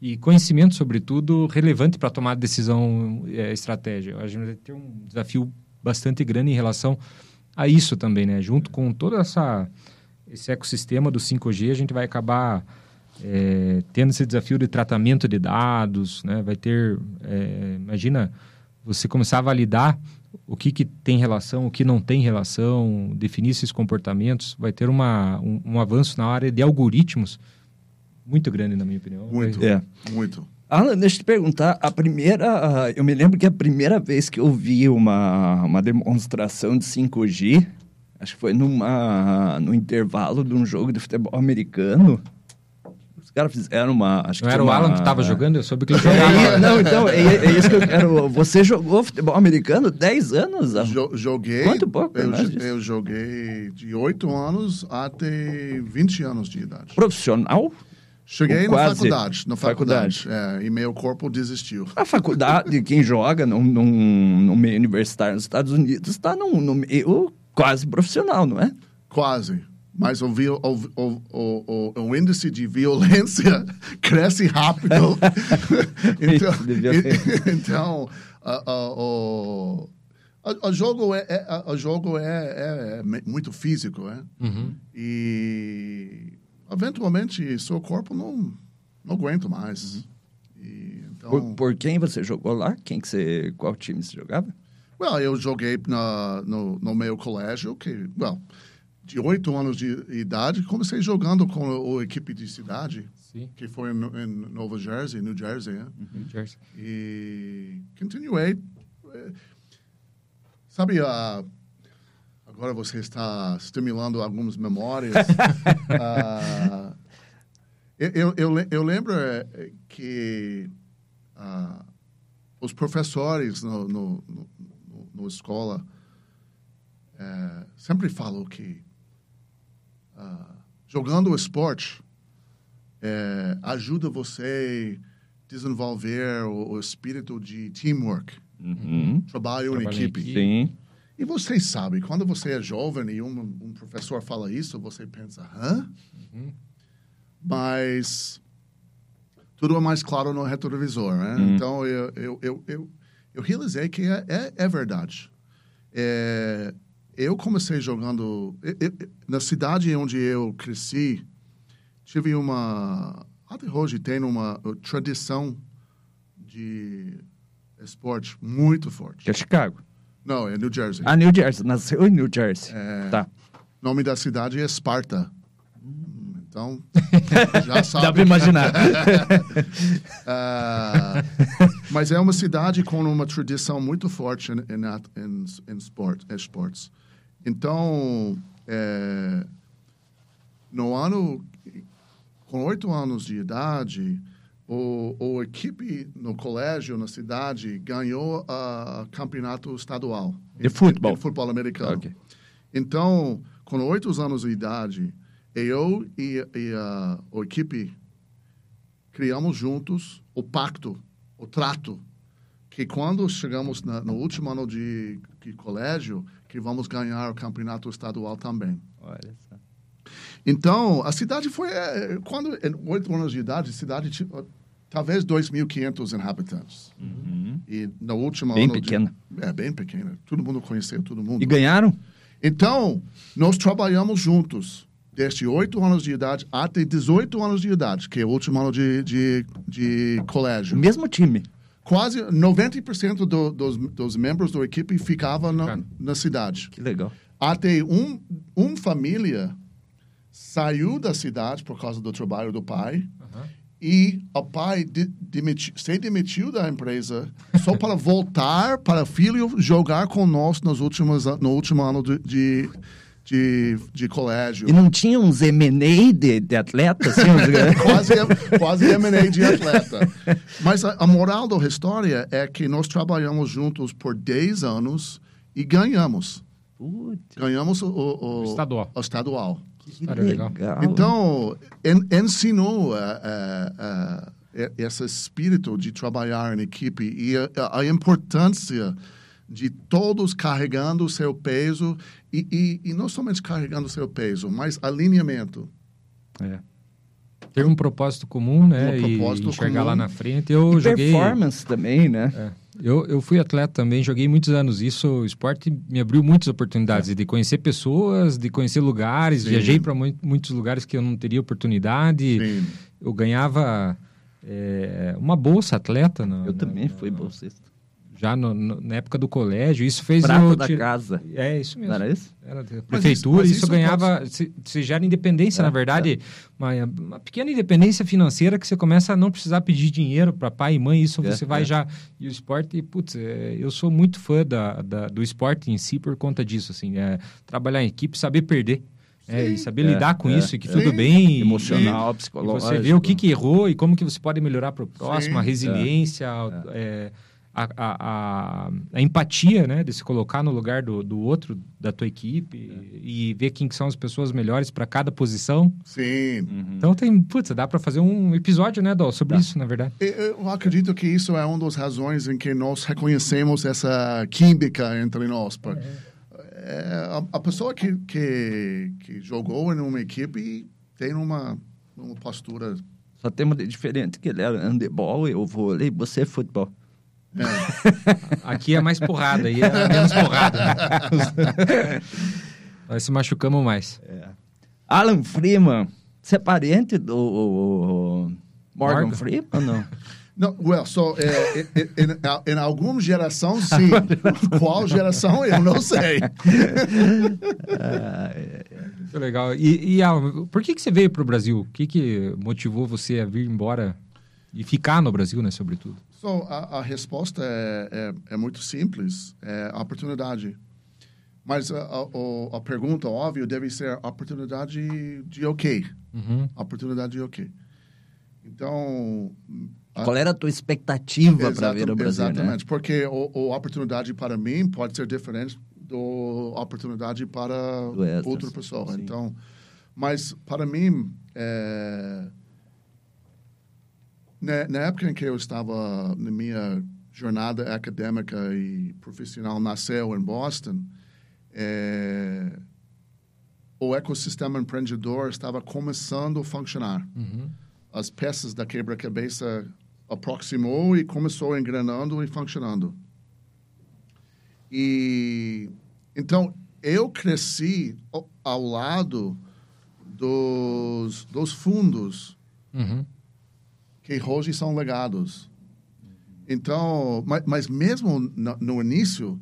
e conhecimento, sobretudo, relevante para tomar decisão é, estratégia. A gente ter um desafio bastante grande em relação a isso também, né? Junto com todo essa, esse ecossistema do 5G, a gente vai acabar é, tendo esse desafio de tratamento de dados, né? Vai ter, é, imagina, você começar a validar o que, que tem relação, o que não tem relação, definir esses comportamentos, vai ter uma, um, um avanço na área de algoritmos muito grande, na minha opinião. Muito, É. muito. Alan, deixa eu te perguntar, a primeira, eu me lembro que a primeira vez que eu vi uma, uma demonstração de 5G, acho que foi numa, no intervalo de um jogo de futebol americano. Os caras fizeram uma, acho Não que era o uma- Alan que estava jogando? Eu soube que ele É, jogava. não, então, é, é isso que eu quero. Você jogou futebol americano 10 anos? Jo- joguei. Um pouco eu, disso. eu joguei de 8 anos até 20 anos de idade. Profissional? Cheguei na quase faculdade, na faculdade, é, e meu corpo desistiu. A faculdade, quem joga num, num, no meio universitário nos Estados Unidos está num, num meio quase profissional, não é? Quase. Mas o, o, o, o, o, o índice de violência cresce rápido. então, Isso, devia ter. então a- a- o, jogo é, é- a- o jogo é, é me- muito físico, né? Uhum. E eventualmente seu corpo não, não aguenta mais. E, então, Por, por quem você jogou lá? Quem que você, qual time você jogava? Well, eu joguei na, no, no meu colégio, que, well, de oito anos de idade, comecei jogando com a, equipe de cidade, Sim. que foi em, em Nova Jersey, New Jersey, né? New Jersey. E continuei. eh, Sabe, ah, agora você está estimulando algumas memórias. Ah, eu, eu, eu, le- eu lembro eh, que ah, os professores no, no, no, no- escola eh, sempre falam que ah, jogando esporte eh, ajuda você desenvolver o, o espírito de teamwork, Uhum. trabalho em Trabalho em equipe. equipe. Sim. E vocês sabem, quando você é jovem e um, um professor fala isso, você pensa, hã? Uhum. Mas tudo é mais claro no retrovisor, né? Uhum. Então, eu, eu, eu, eu, eu realizei que é, é, é verdade. É, eu comecei jogando... eu- eu- na cidade onde eu cresci, tive uma... Até hoje tem uma tradição de esporte muito forte. Que é Chicago. Não, é New Jersey. Ah, New Jersey. Nasceu em New Jersey. É, Tá. Nome da cidade é Esparta. Então, já sabe. Dá pra imaginar. Ah, mas é uma cidade com uma tradição muito forte em, em, em, em sport, esportes. Então, é, no ano, com oito anos de idade, o, equipe no colégio, na cidade, ganhou o campeonato estadual. De futebol? em futebol americano. Ok. Então, com oito anos de idade, eu e, e a, a equipe criamos juntos o pacto, o trato, que quando chegamos na- no último ano de, de colégio, que vamos ganhar o campeonato estadual também. Olha só. Então, a cidade foi, eh, quando, em oito anos de idade, a cidade talvez 2.500 habitantes. Uhum. E no último Bem ano... de- pequena. é, bem pequena. Todo mundo conhecia todo mundo. E ganharam? Então, nós trabalhamos juntos, desde 8 anos de idade até 18 anos de idade, que é o último ano de, de, de O colégio. mesmo time. Quase 90% do, dos, dos membros da equipe ficavam na, na cidade. Que legal. Até um, uma família saiu da cidade por causa do trabalho do pai. E o pai de, demiti, se demitiu da empresa só para voltar para o filho jogar conosco nos últimos, no último ano de, de, de, de colégio. E não tinha uns M&A de, de atleta? Assim, uns... quase, quase M&A de atleta. Mas a, a moral da história é que nós trabalhamos juntos por 10 anos e ganhamos. Putz, Ganhamos o, o, o- Estadual. o estadual. Que legal. legal. Então, en- ensinou eh, eh, eh, esse espírito de trabalhar em equipe e a, a importância de todos carregando o seu peso e, e, e não somente carregando o seu peso, mas alinhamento. É. Ter um propósito comum, né? Um propósito e comum. lá na frente. Eu E joguei. performance também, né? É. Eu, eu fui atleta também, joguei muitos anos. Isso, o esporte me abriu muitas oportunidades de conhecer pessoas, de conhecer lugares. Sim. Viajei para muitos lugares que eu não teria oportunidade. Sim. Eu ganhava é, uma bolsa atleta. na- Eu na- também na- fui bolsista. Já no- no- na época do colégio. Isso fez Prata eu da tira- casa. É, isso mesmo. Não era isso? Era Mas prefeitura, isso- mas isso, isso ganhava. Se, se gera independência, É, na verdade, uma, uma pequena independência financeira que você começa a não precisar pedir dinheiro para pai e mãe, isso É, você vai é. já. E o esporte, putz, é, eu sou muito fã da, da- do esporte em si por conta disso, assim, é, trabalhar em equipe, saber perder. é, e saber É, lidar com é, isso e que é. tudo bem. e- Emocional, E psicológico. você vê o que, que errou e como que você pode melhorar para o próximo, Sim. a resiliência, é, a, a, a, empatia, né? De se colocar no lugar do, do outro, da tua equipe É. e ver quem que são as pessoas melhores para cada posição. Sim. Então tem, putz, dá para fazer um episódio, né, Dol, sobre isso, na verdade. Eu acredito que isso é uma das razões em que nós reconhecemos essa química entre nós. Por- é, a, a pessoa que, que, que jogou em uma equipe tem uma, uma postura. Só temos de diferente que ele é handebol, eu vôlei, você é futebol. É, Aqui é mais porrada, aí é menos porrada. né? Nós se machucamos mais. Alan Freeman, você é parente do o- o Morgan, Morgan? Freeman ou não? Não, well, so, é, em, em, em alguma geração, sim. Qual geração, eu não sei. Que legal. E, e Alan, por que, que você veio para o Brasil? O que, que motivou você a vir embora e ficar no Brasil, né, sobretudo? So, a, a resposta é, é, é muito simples, é oportunidade. Mas a, a, a pergunta óbvia deve ser oportunidade de o quê? Uhum. Oportunidade de o quê? Então... a- Qual era a tua expectativa para ver o Brasil, Exatamente, né? porque o, o oportunidade para mim pode ser diferente da oportunidade para outra pessoa. sim. Então, mas para mim, é, na, na época em que eu estava na minha jornada acadêmica e profissional nasceu em Boston, é, o ecossistema empreendedor estava começando a funcionar Uhum. as peças da quebra-cabeça aproximou e começou engrenando e funcionando. E então eu cresci ao- ao lado dos, dos fundos Uhum. Que hoje são legados. Então, mas, mas mesmo no, no início,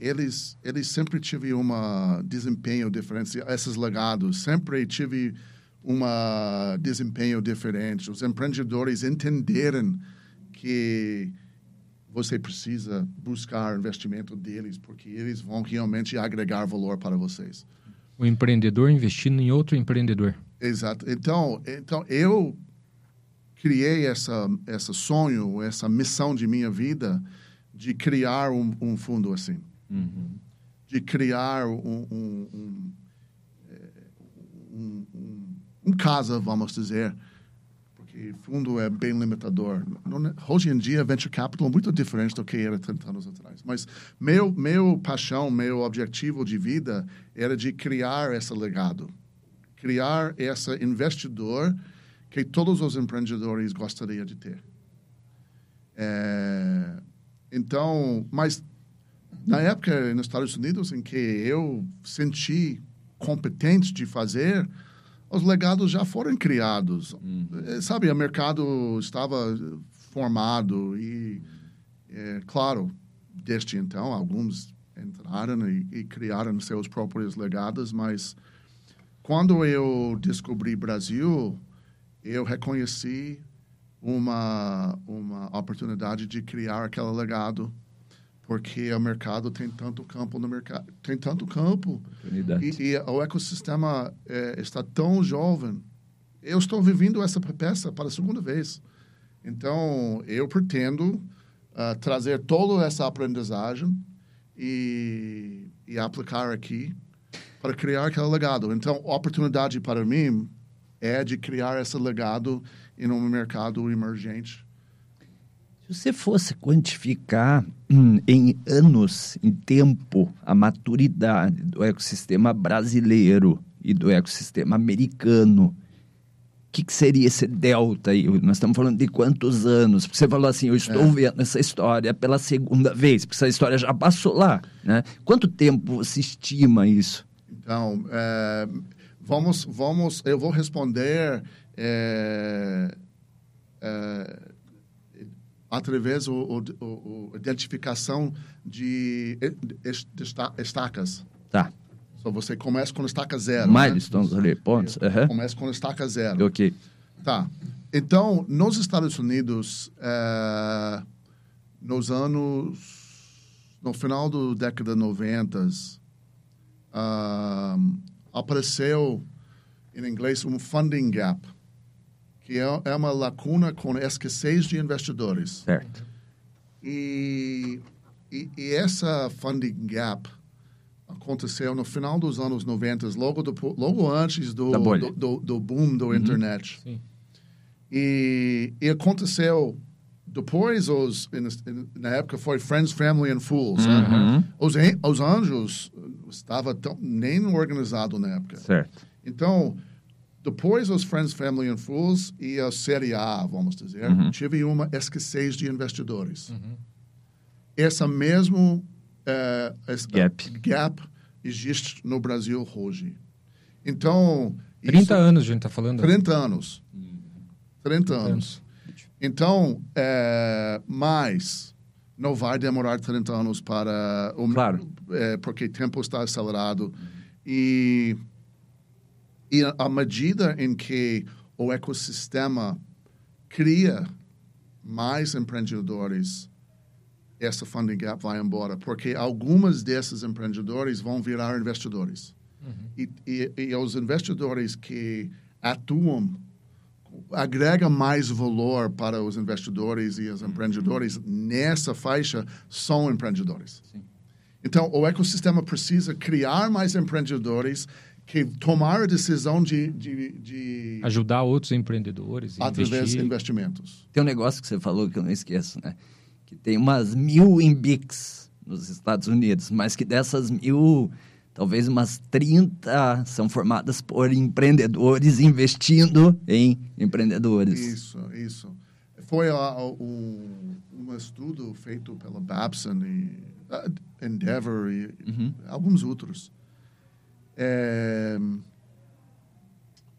eles eles sempre tive uma desempenho diferente. Esses legados sempre tive uma desempenho diferente. Os empreendedores entenderam que você precisa buscar investimento deles porque eles vão realmente agregar valor para vocês. O empreendedor investindo em outro empreendedor. Exato. Então, então eu criei essa essa sonho, essa missão de minha vida de criar um, um fundo assim, de criar um um, um, um, um- um casa, vamos dizer, porque fundo é bem limitador. Não- Hoje em dia, venture capital é muito diferente do que era 30 anos atrás. Mas meu meu paixão, meu objetivo de vida era de criar esse legado criar esse investidor que todos os empreendedores gostariam de ter. É, então, mas na época nos Estados Unidos em que eu senti competente de fazer, os legados já foram criados. Eh, Sabe, o mercado estava formado e, é, claro, desde então, alguns entraram e, e criaram seus próprios legados, mas quando eu descobri Brasil, eu reconheci uma uma oportunidade de criar aquele legado, porque o mercado tem tanto campo no mercado, tem tanto campo e, e o ecossistema eh, está tão jovem. Eu estou vivendo essa peça para a segunda vez. Então, eu pretendo ah, trazer toda essa aprendizagem e, e aplicar aqui para criar aquele legado. Então, oportunidade para mim é de criar esse legado em um mercado emergente. Se você fosse quantificar hum, em anos, em tempo, a maturidade do ecossistema brasileiro e do ecossistema americano, o que, que seria esse delta aí? Nós estamos falando de quantos anos? Porque você falou assim, eu estou É. vendo essa história pela segunda vez, porque essa história já passou lá, né? Quanto tempo você estima isso? Então, eh, vamos, vamos, eu vou responder eh, eh, através o identificação de es- esta- estacas. Tá, So, você começa com estaca zero. né? milestones ali, pontos. aham. Começa com estaca zero. Ok. Tá. Então, nos Estados Unidos, eh, nos anos. No final da década 90, ah, apareceu, em inglês, um funding gap, que é, é uma lacuna com escassez de investidores. Certo. E, e, e essa funding gap aconteceu no final dos anos 90, logo, do, logo antes do, Da do, do, do boom do internet. Sim. E, e aconteceu depois, os, na época foi Friends, Family and Fools. Uhum. Os, os Anjos estava tão, nem organizado na época. Certo. Então, depois os Friends, Family and Fools e a Série A, vamos dizer, tive uma escassez de investidores. Essa mesmo eh, essa Gap. gap existe no Brasil hoje. Então, 30 isso- anos a gente tá falando. 30 anos. 30 anos. Então, é, mas não vai demorar 30 anos para... O, Claro. é, porque o tempo está acelerado. E, e a- à medida em que o ecossistema cria mais empreendedores, essa funding gap vai embora. Porque algumas desses empreendedores vão virar investidores. E, e, e os investidores que atuam agrega mais valor para os investidores e os empreendedores nessa faixa são empreendedores. Então, o ecossistema precisa criar mais empreendedores que tomar a decisão de, de, de Ajudar outros empreendedores. e através de investir. investimentos. Tem um negócio que você falou que eu não esqueço, né? Que tem umas mil Embics nos Estados Unidos, mas que dessas mil, talvez umas 30 são formadas por empreendedores investindo em empreendedores. Isso, isso. Foi a- um, um estudo feito pela Babson e ah, Endeavor e alguns outros. É,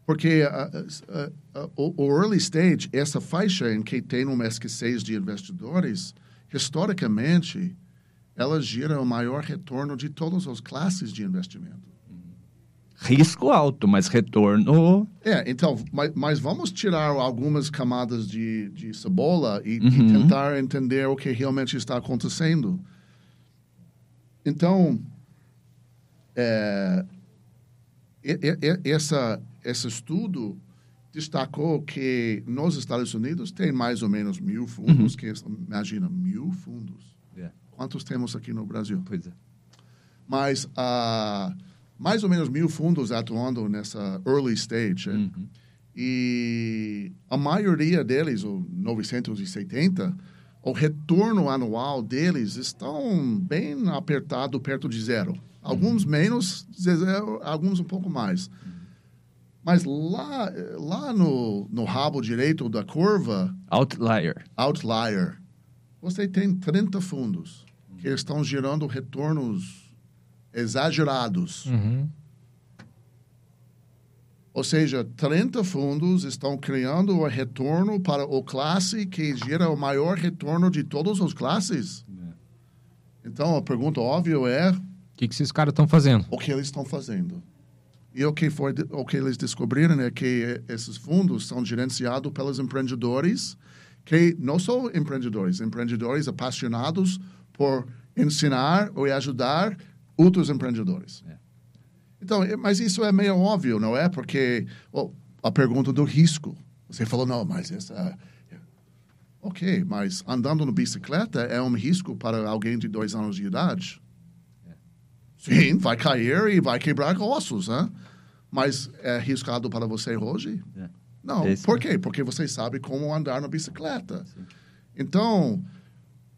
porque ah, o, o early stage, essa faixa em que tem uma escassez de investidores, historicamente, ela gira o maior retorno de todas as classes de investimento. Risco alto, mas retorno. É, então, mas, mas vamos tirar algumas camadas de, de cebola e, e Uhum. tentar entender o que realmente está acontecendo. Então, é, e- e- e- essa, esse estudo destacou que nos Estados Unidos tem mais ou menos mil fundos, que imagina, mil fundos. Quantos temos aqui no Brasil? Pois é. mas ah, mais ou menos mil fundos atuando nessa early stage. né? E a maioria deles, o 970, o retorno anual deles estão bem apertado, perto de zero. Alguns menos, zero, alguns um pouco mais. Mas lá, lá no, no rabo direito da curva, Outlier. outlier, você tem 30 fundos que estão gerando retornos exagerados. Uhum. Ou seja, 30 fundos estão criando o retorno para o classe que gera o maior retorno de todas as classes. Então, a pergunta óbvia é O que, que esses caras estão fazendo? o que eles estão fazendo. E o que, foi, o que eles descobriram é que esses fundos são gerenciados pelos empreendedores, que não são empreendedores, empreendedores apaixonados por ensinar ou ajudar outros empreendedores. Então, é- mas isso é meio óbvio, não é? Porque oh, a pergunta do risco. Você falou, não, mas essa. é- Ok, mas andando no bicicleta é um risco para alguém de dois anos de idade? Sim, vai cair e vai quebrar ossos, né? Mas é arriscado para você hoje? É. Não. Esse- Por quê? Porque você sabe como andar na bicicleta. Então,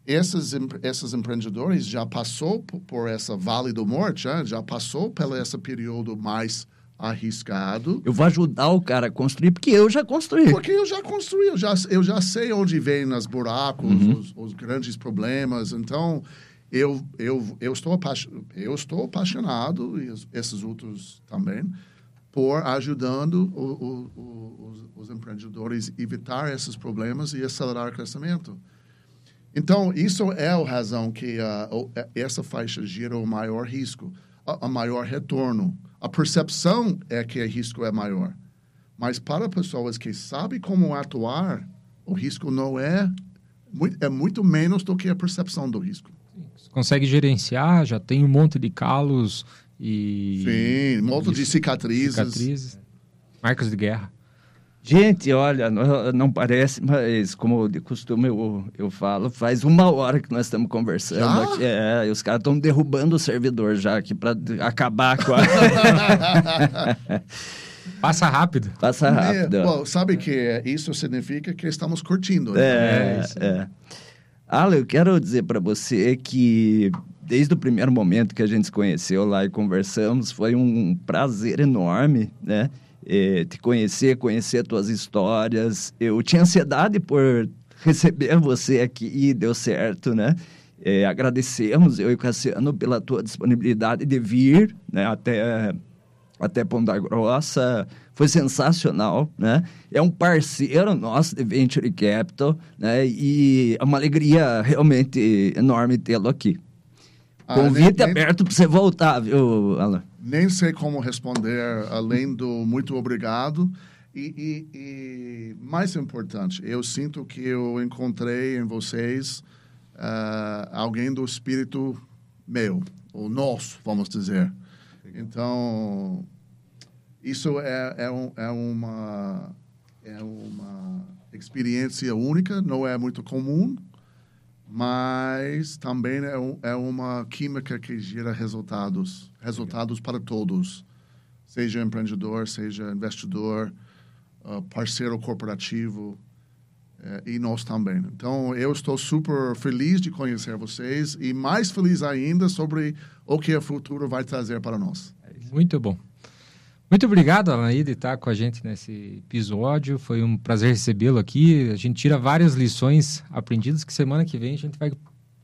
esses, em- esses empreendedores já passou por, essa vale do morte, né? já passou pelo esse período mais arriscado. Eu vou ajudar o cara a construir, porque eu já construí. Porque eu já construí, eu já, eu já sei onde vem os buracos, os, os grandes problemas. Então, eu, eu, eu, estou, eu estou apaixonado, e esses outros também, por ajudando o, o, o, os, os empreendedores a evitar esses problemas e acelerar o crescimento. Então, isso é a razão que o- essa faixa gera o maior risco, a, a maior retorno. A percepção é que o risco é maior. Mas para pessoas que sabem como atuar, o risco não é muito, é muito menos do que a percepção do risco. Você consegue gerenciar, já tem um monte de calos e Sim, um monte de cicatrizes. cicatrizes, marcas de guerra. Gente, olha, não, parece, mas como de costume eu, eu falo, faz uma hora que nós estamos conversando Já? aqui. É, e os caras estão derrubando o servidor já aqui para acabar com a. Passa rápido. Passa rápido. É, bom, sabe que isso significa que estamos curtindo. né? É, isso. é. Alan, eu quero dizer para você que desde o primeiro momento que a gente se conheceu lá e conversamos, foi um prazer enorme, né? É, te conhecer, conhecer tuas histórias. Eu tinha ansiedade por receber você aqui e deu certo, né? É, agradecemos, eu e o Cassiano, pela tua disponibilidade de vir né, até, até Ponta Grossa. Foi sensacional, né? É um parceiro nosso de Venture Capital, né? E é uma alegria realmente enorme tê-lo aqui. Ah, Convite nem- nem- aberto para você voltar, viu, Alan? Nem sei como responder além do muito obrigado. E, e- e mais importante, eu sinto que eu encontrei em vocês ah, alguém do espírito meu, ou nosso, vamos dizer. Então, isso é, é, um- é uma, é uma experiência única, não é muito comum, mas também é, um- é uma química que gera resultados, resultados para todos, seja empreendedor, seja investidor, ah, parceiro corporativo eh, e nós também. Então, eu estou super feliz de conhecer vocês e mais feliz ainda sobre o que o futuro vai trazer para nós. Muito bom. Muito obrigado, Anaí, de estar com a gente nesse episódio. Foi um prazer recebê-lo aqui. A gente tira várias lições aprendidas que semana que vem a gente vai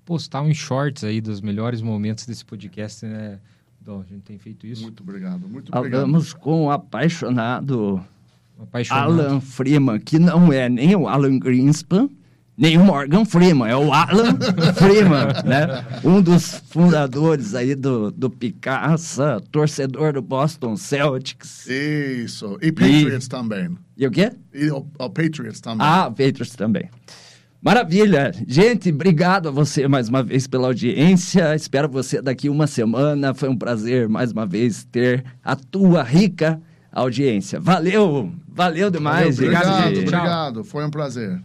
postar uns shorts aí dos melhores momentos desse podcast, né? Dom, a gente tem feito isso. Muito obrigado, muito obrigado. Falamos com o apaixonado Apaixonado. Alan Freeman, que não é nem o Alan Greenspan, nem o Morgan Freeman, é o Alan Freeman, né? Um dos fundadores aí do, do Picasso, torcedor do Boston Celtics. Isso. E Patriots também. E o quê? E o, o Patriots também. Ah, Patriots também. Maravilha. Gente, obrigado a você mais uma vez pela audiência. Espero você daqui uma semana. Foi um prazer mais uma vez ter a tua rica audiência. Valeu, valeu demais. Valeu, obrigado, gente. Obrigado. Foi um prazer.